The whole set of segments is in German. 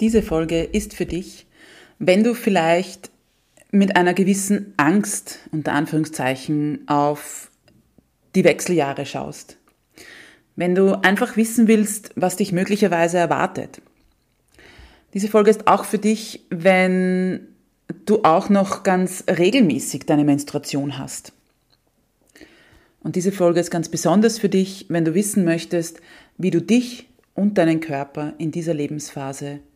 Diese Folge ist für dich, wenn du vielleicht mit einer gewissen Angst, unter Anführungszeichen, auf die Wechseljahre schaust. Wenn du einfach wissen willst, was dich möglicherweise erwartet. Diese Folge ist auch für dich, wenn du auch noch ganz regelmäßig deine Menstruation hast. Und diese Folge ist ganz besonders für dich, wenn du wissen möchtest, wie du dich und deinen Körper in dieser Lebensphase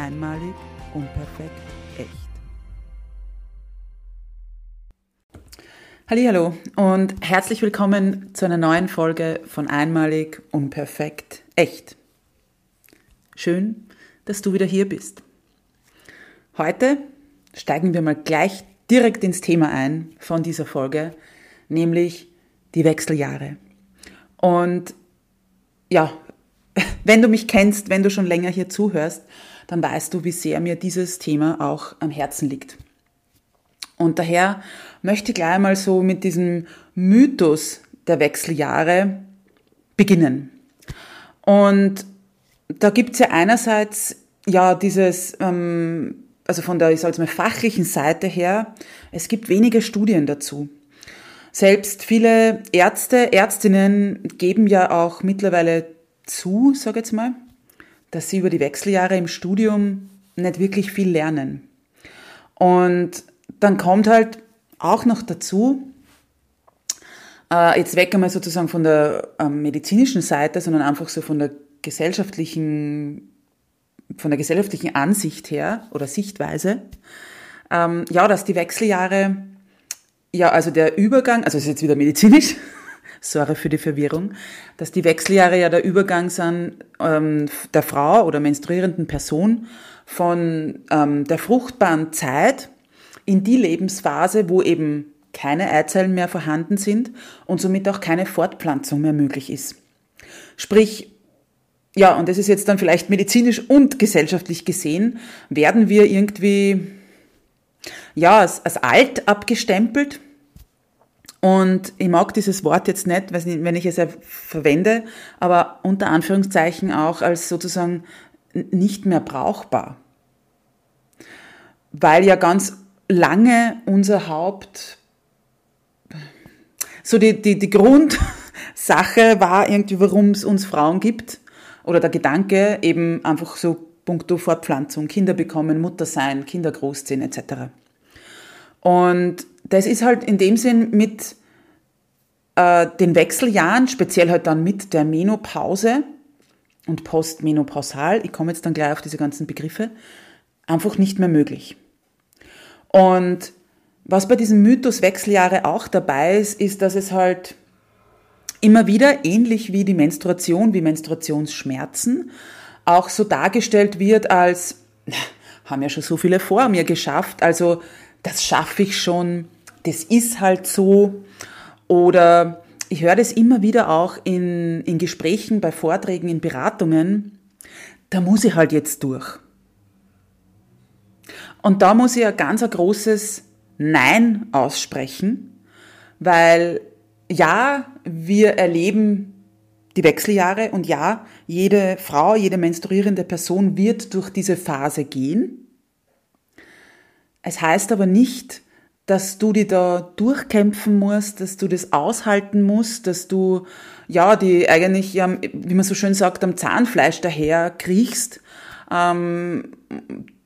Einmalig, unperfekt, echt. Hallo und herzlich willkommen zu einer neuen Folge von Einmalig, unperfekt, echt. Schön, dass du wieder hier bist. Heute steigen wir mal gleich direkt ins Thema ein von dieser Folge, nämlich die Wechseljahre. Und ja, wenn du mich kennst, wenn du schon länger hier zuhörst, dann weißt du, wie sehr mir dieses Thema auch am Herzen liegt. Und daher möchte ich gleich mal so mit diesem Mythos der Wechseljahre beginnen. Und da gibt es ja einerseits ja dieses, ähm, also von der, ich sage mal, fachlichen Seite her, es gibt wenige Studien dazu. Selbst viele Ärzte, Ärztinnen geben ja auch mittlerweile zu, sage ich jetzt mal, dass sie über die Wechseljahre im Studium nicht wirklich viel lernen. Und dann kommt halt auch noch dazu, äh, jetzt weg einmal sozusagen von der ähm, medizinischen Seite, sondern einfach so von der gesellschaftlichen, von der gesellschaftlichen Ansicht her oder Sichtweise, ähm, ja, dass die Wechseljahre, ja, also der Übergang, also es ist jetzt wieder medizinisch, sorry für die Verwirrung, dass die Wechseljahre ja der Übergang sind ähm, der Frau oder menstruierenden Person von ähm, der fruchtbaren Zeit in die Lebensphase, wo eben keine Eizellen mehr vorhanden sind und somit auch keine Fortpflanzung mehr möglich ist. Sprich, ja, und das ist jetzt dann vielleicht medizinisch und gesellschaftlich gesehen, werden wir irgendwie, ja, als, als alt abgestempelt, und ich mag dieses Wort jetzt nicht, wenn ich es verwende, aber unter Anführungszeichen auch als sozusagen nicht mehr brauchbar. Weil ja ganz lange unser Haupt, so die, die, die Grundsache war irgendwie, warum es uns Frauen gibt, oder der Gedanke eben einfach so puncto Fortpflanzung, Kinder bekommen, Mutter sein, Kinder großziehen etc. Und das ist halt in dem Sinn mit äh, den Wechseljahren, speziell halt dann mit der Menopause und postmenopausal, ich komme jetzt dann gleich auf diese ganzen Begriffe, einfach nicht mehr möglich. Und was bei diesem Mythos Wechseljahre auch dabei ist, ist, dass es halt immer wieder, ähnlich wie die Menstruation, wie Menstruationsschmerzen, auch so dargestellt wird als, haben ja schon so viele vor mir geschafft, also das schaffe ich schon, das ist halt so. Oder ich höre das immer wieder auch in, in Gesprächen, bei Vorträgen, in Beratungen, da muss ich halt jetzt durch. Und da muss ich ein ganz ein großes Nein aussprechen, weil ja, wir erleben die Wechseljahre und ja, jede Frau, jede menstruierende Person wird durch diese Phase gehen. Es heißt aber nicht, dass du die da durchkämpfen musst, dass du das aushalten musst, dass du ja die eigentlich, wie man so schön sagt, am Zahnfleisch daher kriechst, ähm,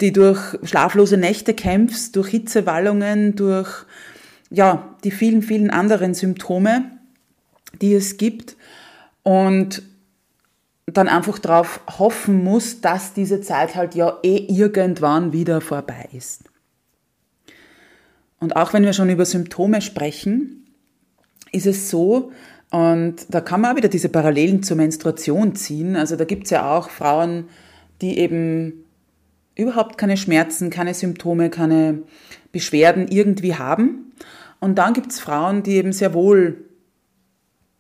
die durch schlaflose Nächte kämpfst, durch Hitzewallungen, durch ja, die vielen, vielen anderen Symptome, die es gibt und dann einfach darauf hoffen muss, dass diese Zeit halt ja eh irgendwann wieder vorbei ist. Und auch wenn wir schon über Symptome sprechen, ist es so, und da kann man auch wieder diese Parallelen zur Menstruation ziehen. Also da gibt es ja auch Frauen, die eben überhaupt keine Schmerzen, keine Symptome, keine Beschwerden irgendwie haben. Und dann gibt es Frauen, die eben sehr wohl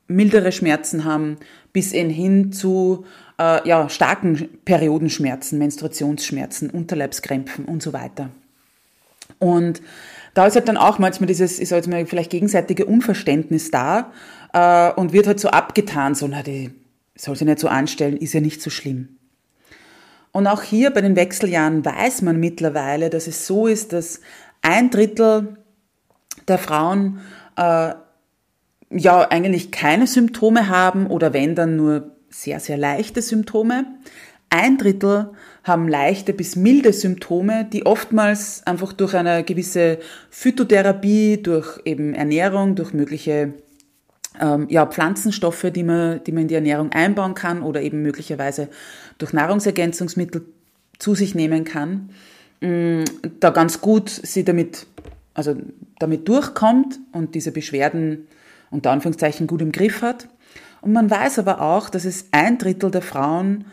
mildere Schmerzen haben, bis hin zu äh, ja, starken Periodenschmerzen, Menstruationsschmerzen, Unterleibskrämpfen und so weiter. Und da ist halt dann auch manchmal dieses, sag jetzt mal, vielleicht gegenseitige Unverständnis da äh, und wird halt so abgetan, so, na, die soll sich nicht so anstellen, ist ja nicht so schlimm. Und auch hier bei den Wechseljahren weiß man mittlerweile, dass es so ist, dass ein Drittel der Frauen äh, ja eigentlich keine Symptome haben oder wenn dann nur sehr, sehr leichte Symptome. Ein Drittel haben leichte bis milde Symptome, die oftmals einfach durch eine gewisse Phytotherapie, durch eben Ernährung, durch mögliche ähm, ja, Pflanzenstoffe, die man, die man in die Ernährung einbauen kann oder eben möglicherweise durch Nahrungsergänzungsmittel zu sich nehmen kann, mm, da ganz gut sie damit, also damit durchkommt und diese Beschwerden unter Anführungszeichen gut im Griff hat. Und man weiß aber auch, dass es ein Drittel der Frauen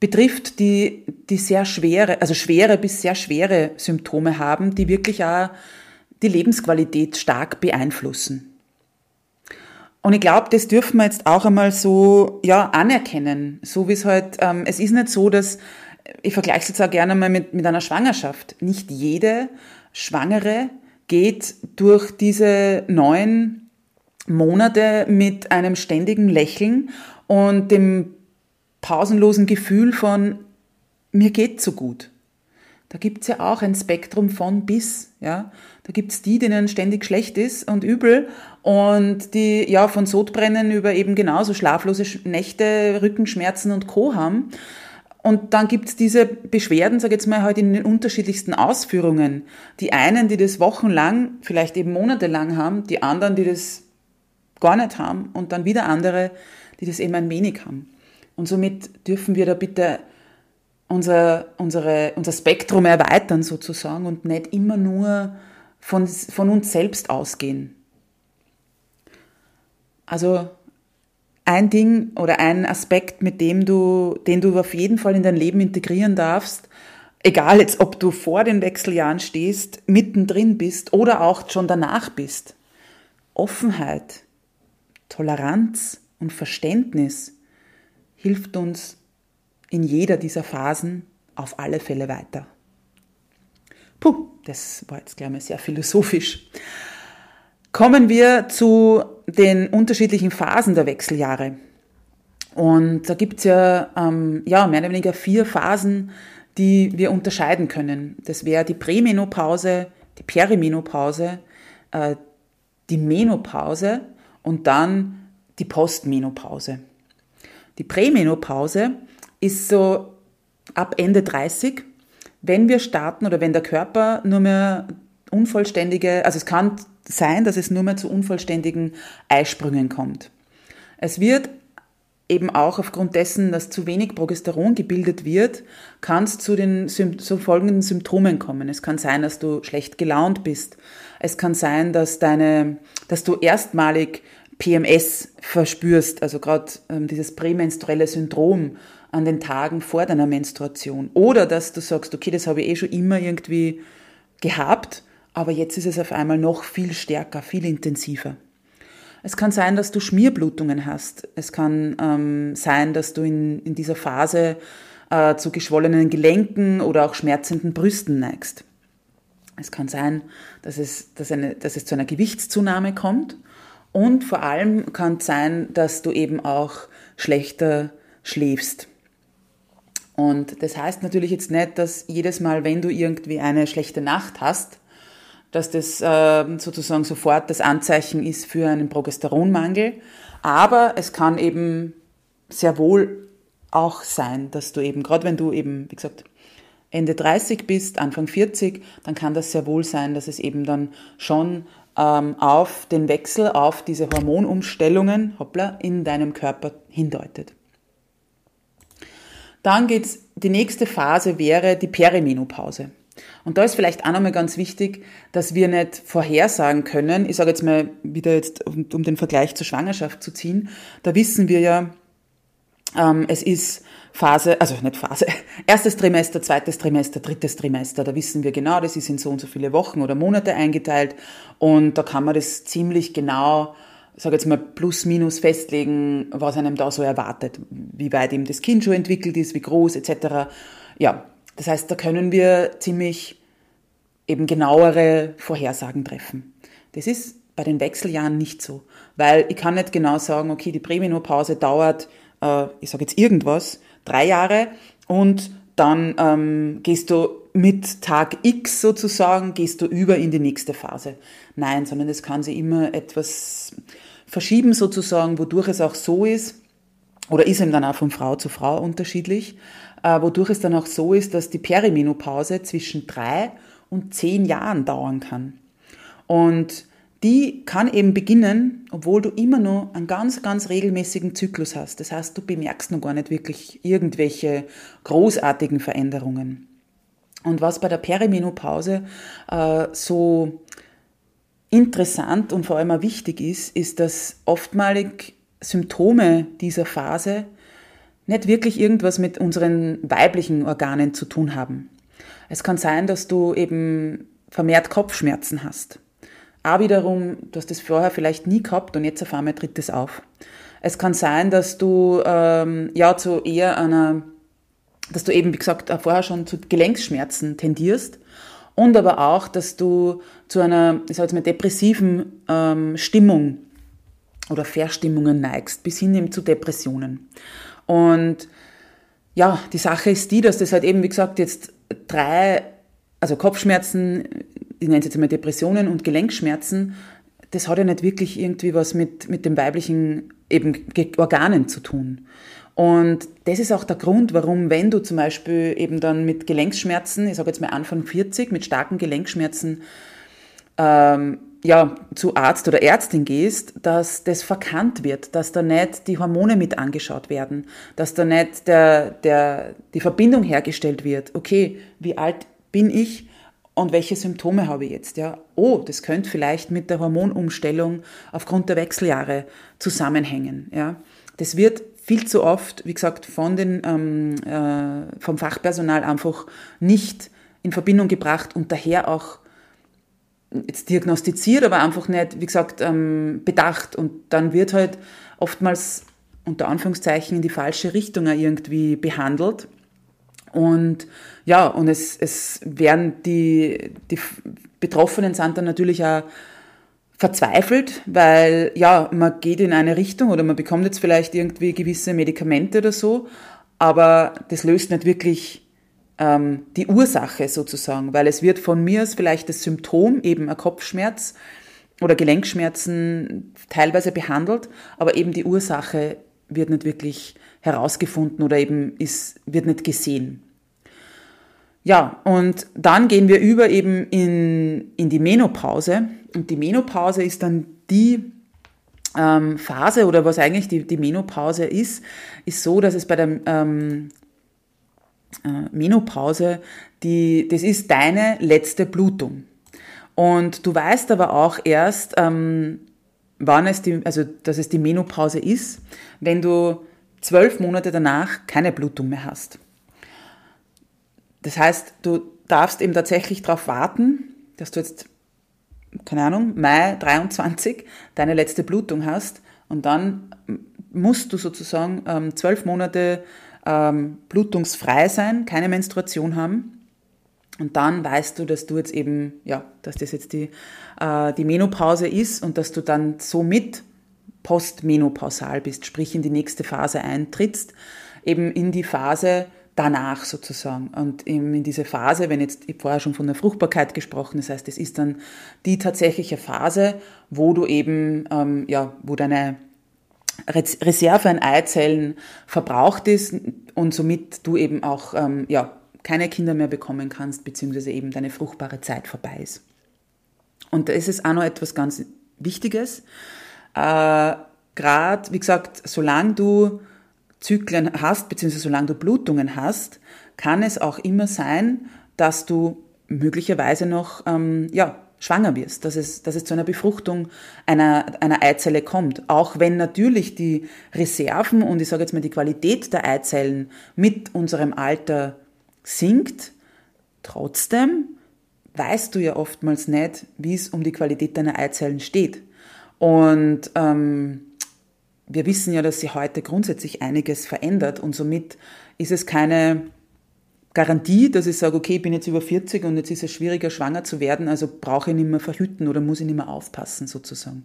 betrifft, die, die sehr schwere, also schwere bis sehr schwere Symptome haben, die wirklich auch die Lebensqualität stark beeinflussen. Und ich glaube, das dürfen wir jetzt auch einmal so ja anerkennen, so wie es halt. Ähm, es ist nicht so, dass ich vergleiche es jetzt auch gerne mal mit mit einer Schwangerschaft. Nicht jede Schwangere geht durch diese neun Monate mit einem ständigen Lächeln und dem pausenlosen Gefühl von mir geht so gut. Da gibt's ja auch ein Spektrum von bis, ja. Da gibt's die, denen ständig schlecht ist und übel und die ja von Sodbrennen über eben genauso schlaflose Nächte, Rückenschmerzen und Co. haben. Und dann gibt's diese Beschwerden, sag jetzt mal, halt in den unterschiedlichsten Ausführungen. Die einen, die das wochenlang, vielleicht eben monatelang haben, die anderen, die das gar nicht haben und dann wieder andere, die das eben ein wenig haben. Und somit dürfen wir da bitte unser, unsere, unser Spektrum erweitern sozusagen und nicht immer nur von, von uns selbst ausgehen. Also ein Ding oder ein Aspekt, mit dem du, den du auf jeden Fall in dein Leben integrieren darfst, egal jetzt, ob du vor den Wechseljahren stehst, mittendrin bist oder auch schon danach bist. Offenheit, Toleranz und Verständnis hilft uns in jeder dieser Phasen auf alle Fälle weiter. Puh, das war jetzt gleich mal sehr philosophisch. Kommen wir zu den unterschiedlichen Phasen der Wechseljahre. Und da gibt es ja, ähm, ja mehr oder weniger vier Phasen, die wir unterscheiden können. Das wäre die Prämenopause, die Perimenopause, äh, die Menopause und dann die Postmenopause. Die Prämenopause ist so ab Ende 30, wenn wir starten oder wenn der Körper nur mehr unvollständige, also es kann sein, dass es nur mehr zu unvollständigen Eisprüngen kommt. Es wird eben auch aufgrund dessen, dass zu wenig Progesteron gebildet wird, kann es zu den so folgenden Symptomen kommen. Es kann sein, dass du schlecht gelaunt bist. Es kann sein, dass deine, dass du erstmalig PMS verspürst, also gerade ähm, dieses prämenstruelle Syndrom an den Tagen vor deiner Menstruation. Oder dass du sagst, okay, das habe ich eh schon immer irgendwie gehabt, aber jetzt ist es auf einmal noch viel stärker, viel intensiver. Es kann sein, dass du Schmierblutungen hast. Es kann ähm, sein, dass du in, in dieser Phase äh, zu geschwollenen Gelenken oder auch schmerzenden Brüsten neigst. Es kann sein, dass es, dass, eine, dass es zu einer Gewichtszunahme kommt und vor allem kann es sein, dass du eben auch schlechter schläfst. Und das heißt natürlich jetzt nicht, dass jedes Mal, wenn du irgendwie eine schlechte Nacht hast, dass das äh, sozusagen sofort das Anzeichen ist für einen Progesteronmangel. Aber es kann eben sehr wohl auch sein, dass du eben, gerade wenn du eben, wie gesagt, Ende 30 bist, Anfang 40, dann kann das sehr wohl sein, dass es eben dann schon ähm, auf den Wechsel, auf diese Hormonumstellungen, hoppla, in deinem Körper hindeutet. Dann geht's, die nächste Phase wäre die Perimenopause. Und da ist vielleicht auch nochmal ganz wichtig, dass wir nicht vorhersagen können, ich sage jetzt mal wieder jetzt, um, um den Vergleich zur Schwangerschaft zu ziehen, da wissen wir ja, ähm, es ist Phase, also nicht Phase, erstes Trimester, zweites Trimester, drittes Trimester, da wissen wir genau, das ist in so und so viele Wochen oder Monate eingeteilt und da kann man das ziemlich genau, sage jetzt mal plus minus festlegen, was einem da so erwartet, wie weit eben das Kind schon entwickelt ist, wie groß etc. Ja, das heißt, da können wir ziemlich eben genauere Vorhersagen treffen. Das ist bei den Wechseljahren nicht so, weil ich kann nicht genau sagen, okay, die Prämenopause dauert, äh, ich sage jetzt irgendwas, drei Jahre und dann ähm, gehst du mit Tag X sozusagen, gehst du über in die nächste Phase. Nein, sondern es kann sich immer etwas verschieben sozusagen, wodurch es auch so ist, oder ist eben dann auch von Frau zu Frau unterschiedlich, äh, wodurch es dann auch so ist, dass die Perimenopause zwischen drei und zehn Jahren dauern kann. Und die kann eben beginnen, obwohl du immer noch einen ganz, ganz regelmäßigen Zyklus hast. Das heißt, du bemerkst noch gar nicht wirklich irgendwelche großartigen Veränderungen. Und was bei der Perimenopause äh, so interessant und vor allem auch wichtig ist, ist, dass oftmalig Symptome dieser Phase nicht wirklich irgendwas mit unseren weiblichen Organen zu tun haben. Es kann sein, dass du eben vermehrt Kopfschmerzen hast auch wiederum, du hast das vorher vielleicht nie gehabt und jetzt auf einmal tritt es auf. Es kann sein, dass du ähm, ja zu eher einer, dass du eben, wie gesagt, vorher schon zu Gelenkschmerzen tendierst und aber auch, dass du zu einer, ich sag jetzt mal, depressiven ähm, Stimmung oder Verstimmungen neigst, bis hin eben zu Depressionen. Und ja, die Sache ist die, dass das halt eben, wie gesagt, jetzt drei, also Kopfschmerzen, ich nenne es jetzt mal Depressionen und Gelenkschmerzen, das hat ja nicht wirklich irgendwie was mit, mit den weiblichen eben Organen zu tun. Und das ist auch der Grund, warum, wenn du zum Beispiel eben dann mit Gelenkschmerzen, ich sage jetzt mal Anfang 40, mit starken Gelenkschmerzen, ähm, ja, zu Arzt oder Ärztin gehst, dass das verkannt wird, dass da nicht die Hormone mit angeschaut werden, dass da nicht der, der, die Verbindung hergestellt wird. Okay, wie alt bin ich? Und welche Symptome habe ich jetzt? Ja, oh, das könnte vielleicht mit der Hormonumstellung aufgrund der Wechseljahre zusammenhängen. Ja, das wird viel zu oft, wie gesagt, von den, ähm, äh, vom Fachpersonal einfach nicht in Verbindung gebracht und daher auch jetzt diagnostiziert, aber einfach nicht, wie gesagt, ähm, bedacht. Und dann wird halt oftmals unter Anführungszeichen in die falsche Richtung irgendwie behandelt. Und ja, und es, es werden die, die Betroffenen sind dann natürlich auch verzweifelt, weil ja, man geht in eine Richtung oder man bekommt jetzt vielleicht irgendwie gewisse Medikamente oder so, aber das löst nicht wirklich ähm, die Ursache sozusagen, weil es wird von mir als vielleicht das Symptom, eben ein Kopfschmerz oder Gelenkschmerzen teilweise behandelt, aber eben die Ursache wird nicht wirklich herausgefunden oder eben ist, wird nicht gesehen. Ja, und dann gehen wir über eben in, in die Menopause. Und die Menopause ist dann die ähm, Phase oder was eigentlich die, die Menopause ist, ist so, dass es bei der ähm, äh, Menopause, die, das ist deine letzte Blutung. Und du weißt aber auch erst, ähm, wann es die, also dass es die Menopause ist, wenn du zwölf Monate danach keine Blutung mehr hast. Das heißt, du darfst eben tatsächlich darauf warten, dass du jetzt, keine Ahnung, Mai 23 deine letzte Blutung hast und dann musst du sozusagen ähm, zwölf Monate ähm, blutungsfrei sein, keine Menstruation haben. Und dann weißt du, dass du jetzt eben, ja, dass das jetzt die, äh, die Menopause ist und dass du dann somit postmenopausal bist, sprich in die nächste Phase eintrittst, eben in die Phase, danach sozusagen. Und in diese Phase, wenn jetzt, ich vorher schon von der Fruchtbarkeit gesprochen, das heißt, es ist dann die tatsächliche Phase, wo du eben, ähm, ja, wo deine Reserve an Eizellen verbraucht ist und somit du eben auch ähm, ja, keine Kinder mehr bekommen kannst, beziehungsweise eben deine fruchtbare Zeit vorbei ist. Und da ist es auch noch etwas ganz Wichtiges. Äh, Gerade, wie gesagt, solange du Zyklen hast, beziehungsweise solange du Blutungen hast, kann es auch immer sein, dass du möglicherweise noch ähm, ja, schwanger wirst, dass es, dass es zu einer Befruchtung einer, einer Eizelle kommt. Auch wenn natürlich die Reserven und ich sage jetzt mal die Qualität der Eizellen mit unserem Alter sinkt, trotzdem weißt du ja oftmals nicht, wie es um die Qualität deiner Eizellen steht. Und ähm, wir wissen ja, dass sich heute grundsätzlich einiges verändert und somit ist es keine Garantie, dass ich sage, okay, ich bin jetzt über 40 und jetzt ist es schwieriger, schwanger zu werden, also brauche ich nicht mehr verhüten oder muss ich nicht mehr aufpassen, sozusagen.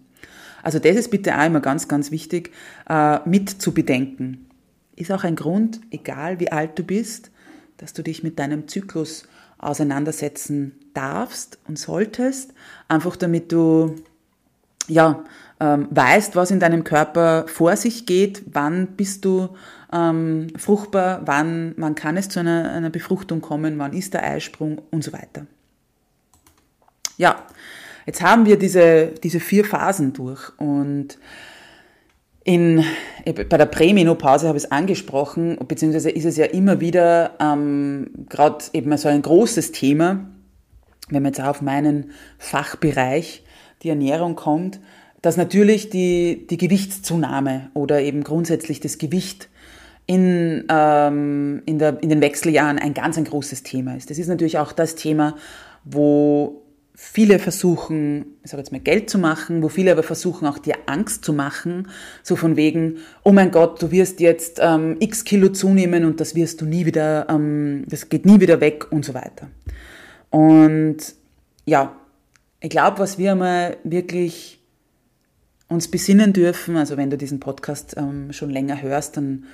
Also das ist bitte auch immer ganz, ganz wichtig, äh, mit zu bedenken. Ist auch ein Grund, egal wie alt du bist, dass du dich mit deinem Zyklus auseinandersetzen darfst und solltest, einfach damit du ja, ähm, weißt, was in deinem Körper vor sich geht, wann bist du ähm, fruchtbar, wann, wann kann es zu einer, einer Befruchtung kommen, wann ist der Eisprung? Und so weiter. Ja, jetzt haben wir diese, diese vier Phasen durch. Und in, bei der Prämenopause habe ich es angesprochen, beziehungsweise ist es ja immer wieder ähm, gerade eben so ein großes Thema, wenn man jetzt auch auf meinen Fachbereich, die Ernährung kommt, dass natürlich die, die Gewichtszunahme oder eben grundsätzlich das Gewicht in, ähm, in, der, in den Wechseljahren ein ganz ein großes Thema ist. Das ist natürlich auch das Thema, wo viele versuchen, ich sage jetzt mal Geld zu machen, wo viele aber versuchen auch dir Angst zu machen, so von wegen, oh mein Gott, du wirst jetzt ähm, x Kilo zunehmen und das wirst du nie wieder, ähm, das geht nie wieder weg und so weiter. Und ja, ich glaube, was wir mal wirklich uns besinnen dürfen, also wenn du diesen Podcast ähm, schon länger hörst, dann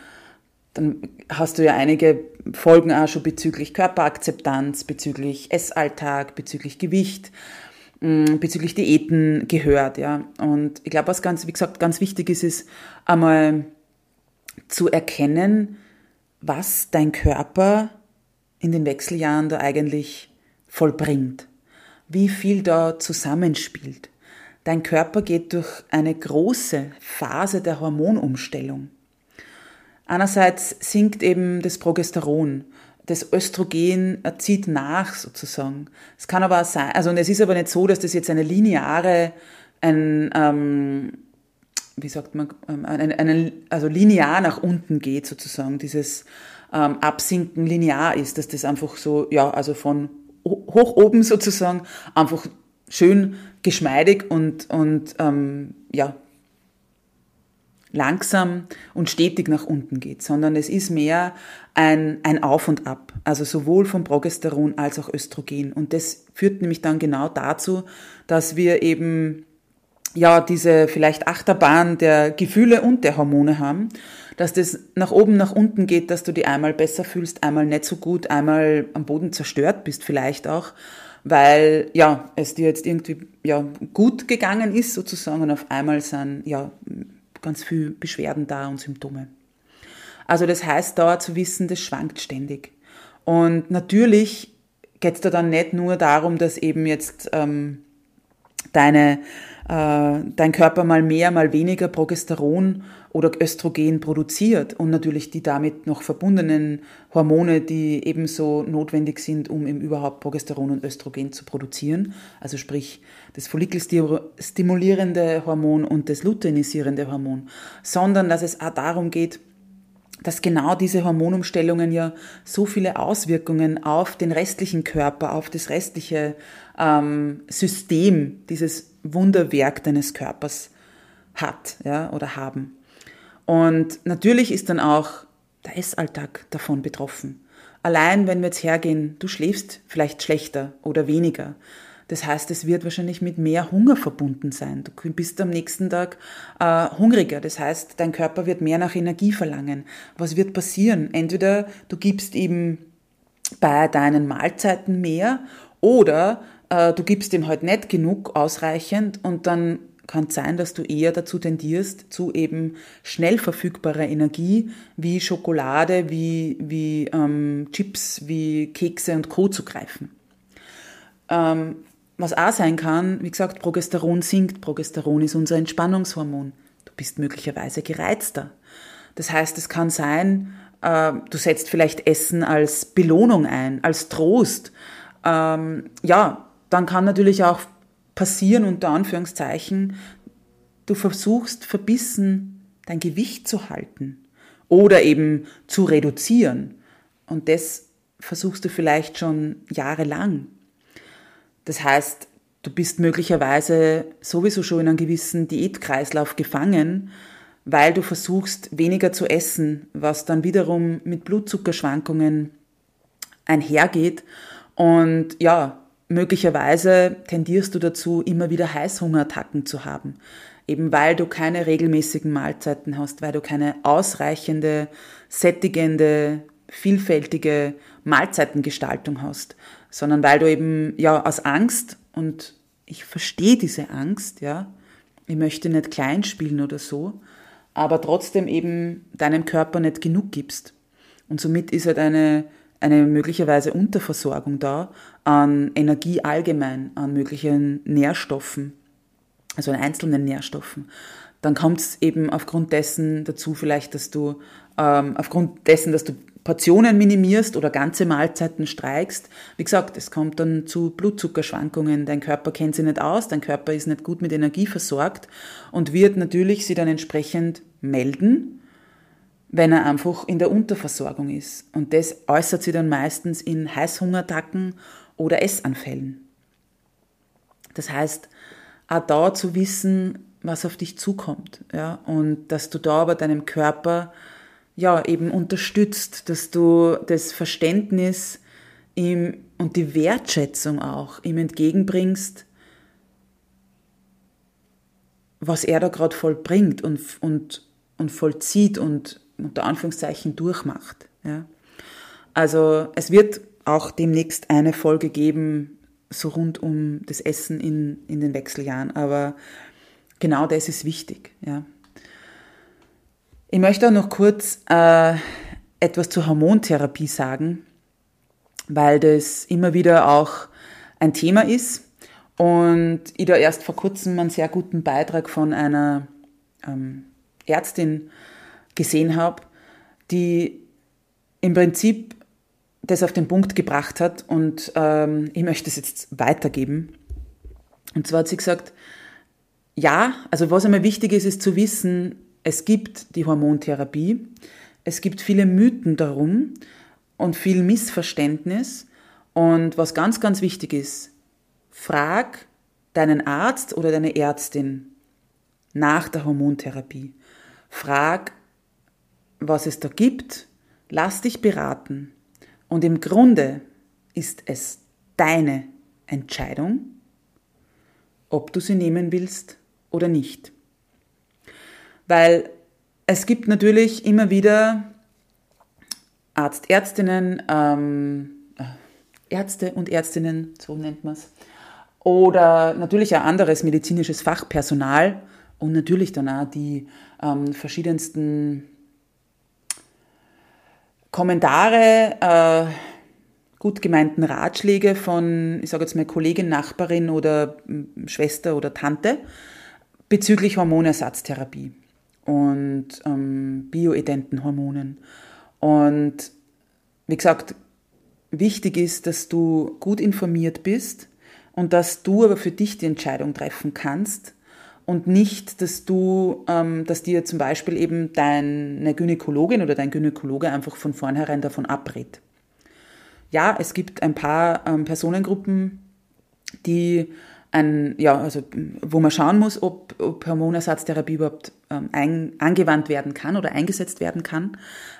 dann hast du ja einige Folgen auch schon bezüglich Körperakzeptanz, bezüglich Essalltag, bezüglich Gewicht, mm, bezüglich Diäten gehört, ja. Und ich glaube, was ganz, wie gesagt, ganz wichtig ist, ist einmal zu erkennen, was dein Körper in den Wechseljahren da eigentlich vollbringt, wie viel da zusammenspielt. Dein Körper geht durch eine große Phase der Hormonumstellung. Einerseits sinkt eben das Progesteron. Das Östrogen zieht nach sozusagen. Es kann aber auch sein, also und es ist aber nicht so, dass das jetzt eine lineare, ein, ähm, wie sagt man, ähm, eine, eine, also linear nach unten geht sozusagen, dieses ähm, Absinken linear ist, dass das einfach so, ja, also von hoch oben sozusagen einfach schön geschmeidig und, und ähm, ja, langsam und stetig nach unten geht, sondern es ist mehr ein, ein Auf und Ab, also sowohl vom Progesteron als auch Östrogen. Und das führt nämlich dann genau dazu, dass wir eben ja diese vielleicht Achterbahn der Gefühle und der Hormone haben, dass das nach oben, nach unten geht, dass du die einmal besser fühlst, einmal nicht so gut, einmal am Boden zerstört bist vielleicht auch, weil ja es dir jetzt irgendwie ja gut gegangen ist sozusagen und auf einmal sind ja ganz viel Beschwerden da und Symptome. Also das heißt da zu wissen, das schwankt ständig. Und natürlich geht es da dann nicht nur darum, dass eben jetzt ähm, deine, dein Körper mal mehr, mal weniger Progesteron oder Östrogen produziert und natürlich die damit noch verbundenen Hormone, die ebenso notwendig sind, um eben überhaupt Progesteron und Östrogen zu produzieren. Also sprich das follikelstimulierende Hormon und das luteinisierende Hormon, sondern dass es auch darum geht, dass genau diese Hormonumstellungen ja so viele Auswirkungen auf den restlichen Körper, auf das restliche ähm, System, dieses Wunderwerk deines Körpers hat ja, oder haben. Und natürlich ist dann auch der Essalltag davon betroffen. Allein wenn wir jetzt hergehen, du schläfst vielleicht schlechter oder weniger. Das heißt, es wird wahrscheinlich mit mehr Hunger verbunden sein. Du bist am nächsten Tag äh, hungriger. Das heißt, dein Körper wird mehr nach Energie verlangen. Was wird passieren? Entweder du gibst ihm bei deinen Mahlzeiten mehr oder äh, du gibst ihm halt nicht genug ausreichend und dann kann es sein, dass du eher dazu tendierst, zu eben schnell verfügbarer Energie wie Schokolade, wie, wie ähm, Chips, wie Kekse und Co. zu greifen. Ähm, was auch sein kann, wie gesagt, Progesteron sinkt. Progesteron ist unser Entspannungshormon. Du bist möglicherweise gereizter. Das heißt, es kann sein, äh, du setzt vielleicht Essen als Belohnung ein, als Trost. Ähm, ja, dann kann natürlich auch passieren, unter Anführungszeichen, du versuchst verbissen dein Gewicht zu halten oder eben zu reduzieren. Und das versuchst du vielleicht schon jahrelang. Das heißt, du bist möglicherweise sowieso schon in einem gewissen Diätkreislauf gefangen, weil du versuchst weniger zu essen, was dann wiederum mit Blutzuckerschwankungen einhergeht. Und ja, möglicherweise tendierst du dazu, immer wieder Heißhungerattacken zu haben. Eben weil du keine regelmäßigen Mahlzeiten hast, weil du keine ausreichende, sättigende, vielfältige Mahlzeitengestaltung hast, sondern weil du eben ja aus Angst und ich verstehe diese Angst, ja, ich möchte nicht klein spielen oder so, aber trotzdem eben deinem Körper nicht genug gibst. Und somit ist halt eine, eine möglicherweise Unterversorgung da an Energie allgemein, an möglichen Nährstoffen, also an einzelnen Nährstoffen. Dann kommt es eben aufgrund dessen dazu vielleicht, dass du ähm, aufgrund dessen, dass du Portionen minimierst oder ganze Mahlzeiten streikst. Wie gesagt, es kommt dann zu Blutzuckerschwankungen. Dein Körper kennt sie nicht aus, dein Körper ist nicht gut mit Energie versorgt und wird natürlich sie dann entsprechend melden, wenn er einfach in der Unterversorgung ist. Und das äußert sich dann meistens in Heißhungerattacken oder Essanfällen. Das heißt, auch da zu wissen, was auf dich zukommt, ja, und dass du da aber deinem Körper ja, eben unterstützt, dass du das Verständnis ihm und die Wertschätzung auch ihm entgegenbringst, was er da gerade vollbringt und, und, und vollzieht und unter Anführungszeichen durchmacht. Ja. Also es wird auch demnächst eine Folge geben, so rund um das Essen in, in den Wechseljahren, aber genau das ist wichtig. Ja. Ich möchte auch noch kurz äh, etwas zur Hormontherapie sagen, weil das immer wieder auch ein Thema ist und ich da erst vor kurzem einen sehr guten Beitrag von einer ähm, Ärztin gesehen habe, die im Prinzip das auf den Punkt gebracht hat und ähm, ich möchte es jetzt weitergeben. Und zwar hat sie gesagt, ja, also was einmal wichtig ist, ist zu wissen, es gibt die Hormontherapie, es gibt viele Mythen darum und viel Missverständnis. Und was ganz, ganz wichtig ist, frag deinen Arzt oder deine Ärztin nach der Hormontherapie. Frag, was es da gibt, lass dich beraten. Und im Grunde ist es deine Entscheidung, ob du sie nehmen willst oder nicht. Weil es gibt natürlich immer wieder Arzt, Ärztinnen, ähm, äh, Ärzte und Ärztinnen, so nennt man es, oder natürlich auch anderes medizinisches Fachpersonal und natürlich dann auch die ähm, verschiedensten Kommentare, äh, gut gemeinten Ratschläge von, ich sage jetzt mal, Kollegin, Nachbarin oder Schwester oder Tante bezüglich Hormonersatztherapie und ähm, bioidenten Hormonen. Und wie gesagt, wichtig ist, dass du gut informiert bist und dass du aber für dich die Entscheidung treffen kannst und nicht, dass du, ähm, dass dir zum Beispiel eben deine Gynäkologin oder dein Gynäkologe einfach von vornherein davon abrät. Ja, es gibt ein paar ähm, Personengruppen, die ein, ja, also wo man schauen muss, ob, ob Hormonersatztherapie überhaupt ein, angewandt werden kann oder eingesetzt werden kann.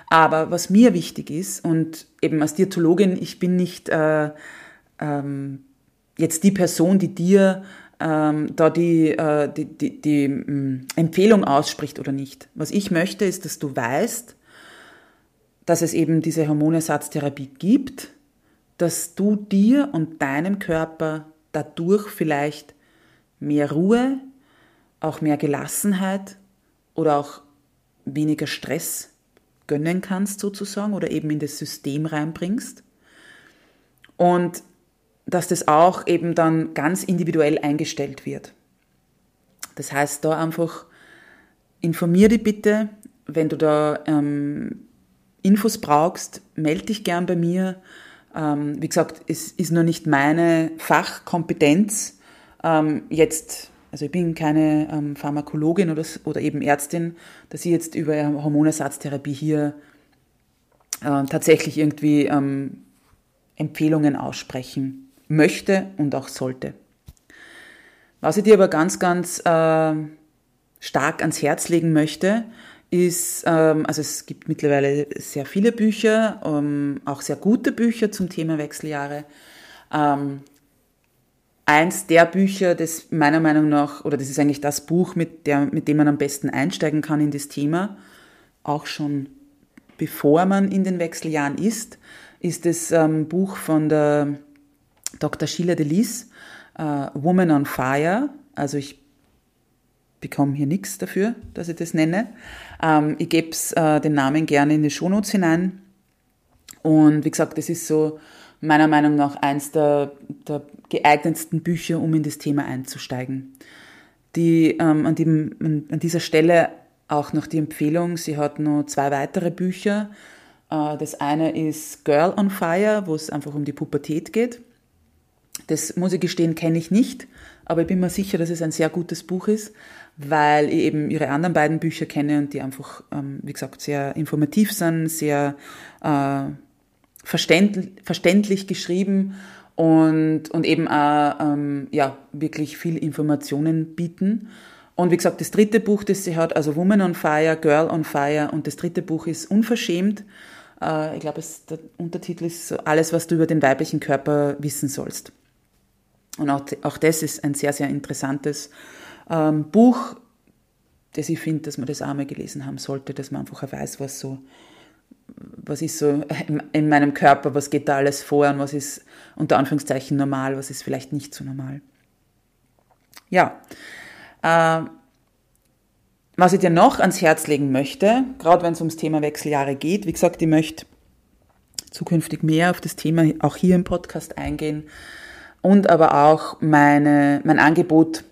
Aber was mir wichtig ist, und eben als Diätologin, ich bin nicht äh, ähm, jetzt die Person, die dir ähm, da die, äh, die, die, die ähm, Empfehlung ausspricht oder nicht. Was ich möchte, ist, dass du weißt, dass es eben diese Hormonersatztherapie gibt, dass du dir und deinem Körper dadurch vielleicht mehr Ruhe auch mehr Gelassenheit oder auch weniger Stress gönnen kannst sozusagen oder eben in das System reinbringst. Und dass das auch eben dann ganz individuell eingestellt wird. Das heißt, da einfach informier dich bitte, wenn du da ähm, Infos brauchst, melde dich gern bei mir. Ähm, wie gesagt, es ist noch nicht meine Fachkompetenz, ähm, jetzt also ich bin keine ähm, Pharmakologin oder, oder eben Ärztin, dass ich jetzt über Hormonersatztherapie hier äh, tatsächlich irgendwie ähm, Empfehlungen aussprechen möchte und auch sollte. Was ich dir aber ganz, ganz äh, stark ans Herz legen möchte, ist, ähm, also es gibt mittlerweile sehr viele Bücher, ähm, auch sehr gute Bücher zum Thema Wechseljahre. Ähm, eins der Bücher, das meiner Meinung nach, oder das ist eigentlich das Buch, mit, der, mit dem man am besten einsteigen kann in das Thema, auch schon bevor man in den Wechseljahren ist, ist das ähm, Buch von der Dr. Sheila Delis, äh, Woman on Fire. Also ich bekomme hier nichts dafür, dass ich das nenne. Ähm, ich gebe äh, den Namen gerne in die Shownotes hinein. Und wie gesagt, das ist so meiner Meinung nach eins der, der geeignetsten Bücher, um in das Thema einzusteigen. Die, ähm, an, dem, an dieser Stelle auch noch die Empfehlung, sie hat noch zwei weitere Bücher. Äh, das eine ist Girl on Fire, wo es einfach um die Pubertät geht. Das muss ich gestehen, kenne ich nicht, aber ich bin mir sicher, dass es ein sehr gutes Buch ist, weil ich eben ihre anderen beiden Bücher kenne und die einfach, ähm, wie gesagt, sehr informativ sind, sehr äh, verständlich, verständlich geschrieben und, und eben auch ähm, ja, wirklich viel Informationen bieten. Und wie gesagt, das dritte Buch, das sie hat, also Woman on Fire, Girl on Fire und das dritte Buch ist Unverschämt. Äh, ich glaube, der Untertitel ist so alles, was du über den weiblichen Körper wissen sollst. Und auch, auch das ist ein sehr, sehr interessantes ähm, Buch, das ich finde, dass man das auch mal gelesen haben sollte, dass man einfach weiß, was so was ist so in meinem Körper, was geht da alles vor und was ist unter Anführungszeichen normal, was ist vielleicht nicht so normal. Ja, äh, was ich dir noch ans Herz legen möchte, gerade wenn es ums Thema Wechseljahre geht, wie gesagt, ich möchte zukünftig mehr auf das Thema auch hier im Podcast eingehen und aber auch meine, mein Angebot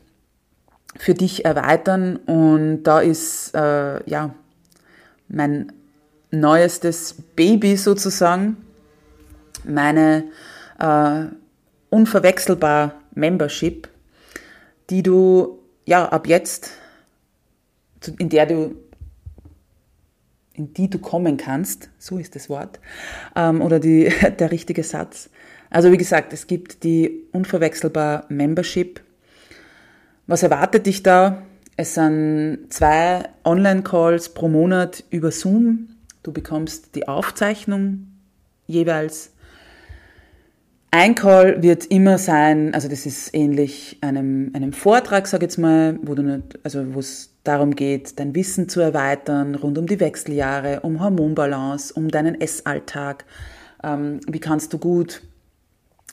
für dich erweitern und da ist äh, ja mein neuestes Baby sozusagen, meine äh, unverwechselbar Membership, die du ja ab jetzt, in der du in die du kommen kannst, so ist das Wort, ähm, oder die, der richtige Satz. Also wie gesagt, es gibt die unverwechselbar Membership. Was erwartet dich da? Es sind zwei Online-Calls pro Monat über Zoom Du bekommst die Aufzeichnung jeweils. Ein Call wird immer sein, also das ist ähnlich einem, einem Vortrag, ich jetzt mal, wo du nicht, also wo es darum geht, dein Wissen zu erweitern rund um die Wechseljahre, um Hormonbalance, um deinen Essalltag. Ähm, wie kannst du gut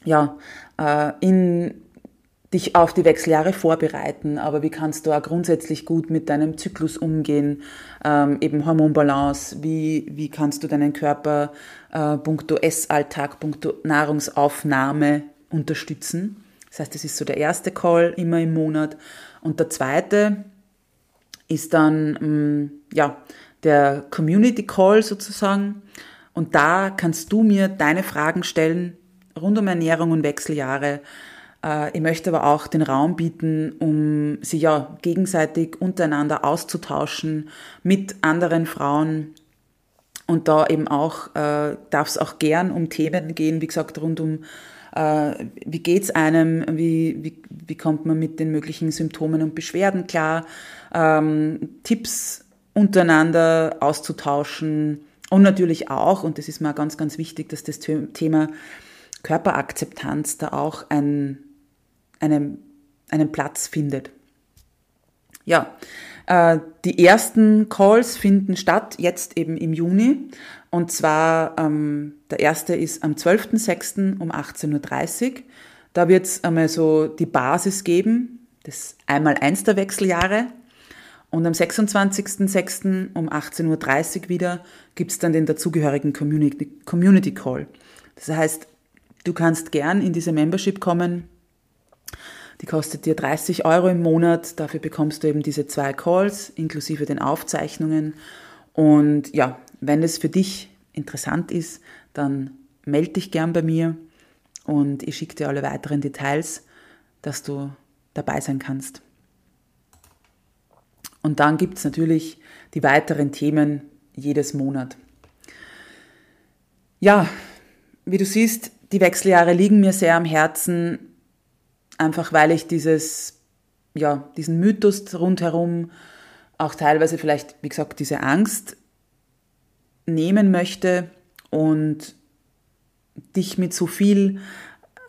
ja, äh, in dich auf die Wechseljahre vorbereiten, aber wie kannst du auch grundsätzlich gut mit deinem Zyklus umgehen, ähm, eben Hormonbalance, wie, wie kannst du deinen Körper äh, punkto Essalltag, punkto Nahrungsaufnahme unterstützen. Das heißt, das ist so der erste Call immer im Monat. Und der zweite ist dann mh, mm, ja, der Community Call sozusagen. Und da kannst du mir deine Fragen stellen rund um Ernährung und Wechseljahre ich möchte aber auch den Raum bieten, um sich ja gegenseitig untereinander auszutauschen mit anderen Frauen. Und da eben auch, äh, darf es auch gern um Themen gehen, wie gesagt, rund um äh, wie geht's einem, wie, wie, wie kommt man mit den möglichen Symptomen und Beschwerden klar, ähm, Tipps untereinander auszutauschen und natürlich auch, und das ist mir ganz, ganz wichtig, dass das Thema Körperakzeptanz da auch ein, einen, einen Platz findet. Ja, äh, die ersten Calls finden statt jetzt eben im Juni. Und zwar ähm, der erste ist am 12.06. um 18.30 Uhr. Da wird es einmal so die Basis geben. das Einmal-Eins der Wechseljahre. Und am 26.06. um 18.30 Uhr wieder gibt es dann den dazugehörigen Community, Community Call. Das heißt, du kannst gern in diese Membership kommen. Die kostet dir 30 Euro im Monat. Dafür bekommst du eben diese zwei Calls inklusive den Aufzeichnungen. Und ja, wenn es für dich interessant ist, dann melde dich gern bei mir und ich schicke dir alle weiteren Details, dass du dabei sein kannst. Und dann gibt es natürlich die weiteren Themen jedes Monat. Ja, wie du siehst, die Wechseljahre liegen mir sehr am Herzen, einfach weil ich dieses, ja, diesen Mythos rundherum, auch teilweise vielleicht, wie gesagt, diese Angst nehmen möchte und dich mit so viel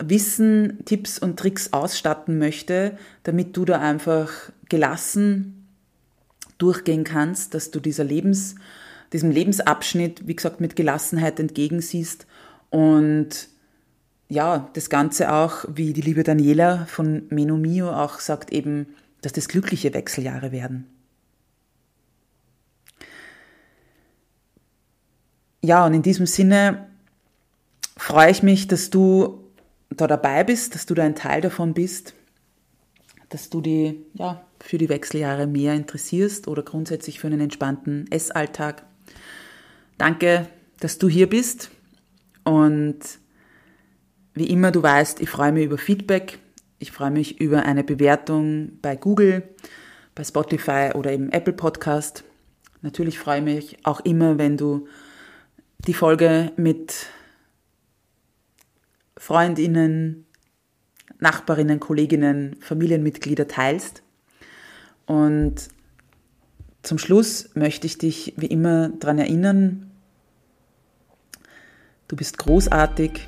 Wissen, Tipps und Tricks ausstatten möchte, damit du da einfach gelassen durchgehen kannst, dass du dieser Lebens, diesem Lebensabschnitt, wie gesagt, mit Gelassenheit entgegensiehst und ja, das Ganze auch, wie die liebe Daniela von Meno Mio auch sagt, eben, dass das glückliche Wechseljahre werden. Ja, und in diesem Sinne freue ich mich, dass du da dabei bist, dass du da ein Teil davon bist, dass du die ja, für die Wechseljahre mehr interessierst oder grundsätzlich für einen entspannten Essalltag. Danke, dass du hier bist und wie immer, du weißt, ich freue mich über Feedback, ich freue mich über eine Bewertung bei Google, bei Spotify oder eben Apple Podcast. Natürlich freue ich mich auch immer, wenn du die Folge mit Freundinnen, Nachbarinnen, Kolleginnen, Familienmitglieder teilst. Und zum Schluss möchte ich dich wie immer daran erinnern, du bist großartig,